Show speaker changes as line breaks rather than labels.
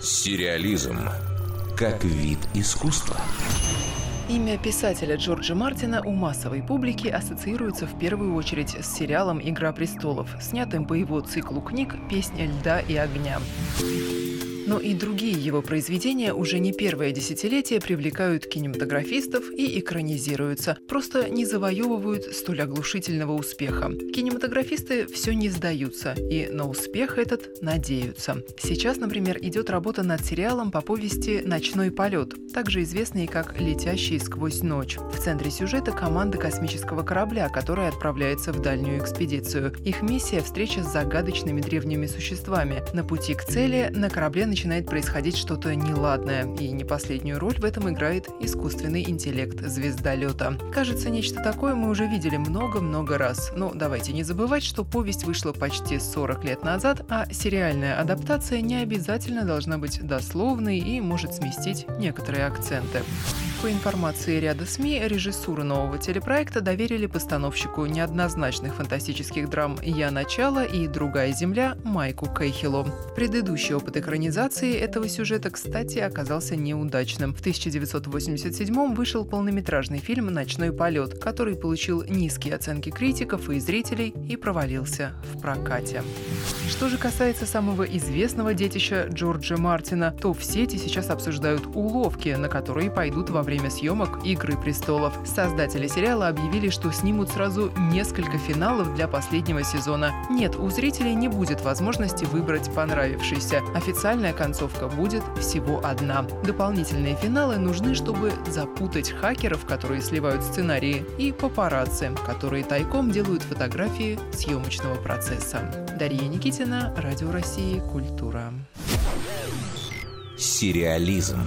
Сериализм как вид искусства.
Имя писателя Джорджа Мартина у массовой публики ассоциируется в первую очередь с сериалом «Игра престолов», снятым по его циклу книг «Песня льда и огня». Но и другие его произведения уже не первое десятилетие привлекают кинематографистов и экранизируются, просто не завоевывают столь оглушительного успеха. Кинематографисты все не сдаются и на успех этот надеются. Сейчас, например, идет работа над сериалом по повести «Ночной полет», также известный как «Летящий сквозь ночь». В центре сюжета команда космического корабля, которая отправляется в дальнюю экспедицию. Их миссия – встреча с загадочными древними существами. На пути к цели на корабле начинается начинает происходить что-то неладное, и не последнюю роль в этом играет искусственный интеллект звездолета. Кажется, нечто такое мы уже видели много-много раз. Но давайте не забывать, что повесть вышла почти 40 лет назад, а сериальная адаптация не обязательно должна быть дословной и может сместить некоторые акценты. По информации ряда СМИ, режиссуру нового телепроекта доверили постановщику неоднозначных фантастических драм «Я начало» и «Другая земля» Майку Кейхилу. Предыдущий опыт экранизации этого сюжета, кстати, оказался неудачным. В 1987 вышел полнометражный фильм «Ночной полет», который получил низкие оценки критиков и зрителей и провалился в прокате. Что же касается самого известного детища Джорджа Мартина, то в сети сейчас обсуждают уловки, на которые пойдут во время съемок «Игры престолов». Создатели сериала объявили, что снимут сразу несколько финалов для последнего сезона. Нет, у зрителей не будет возможности выбрать понравившийся. Официальная концовка будет всего одна. Дополнительные финалы нужны, чтобы запутать хакеров, которые сливают сценарии, и папарацци, которые тайком делают фотографии съемочного процесса. Дарья Никитина, Радио России, Культура.
Сериализм.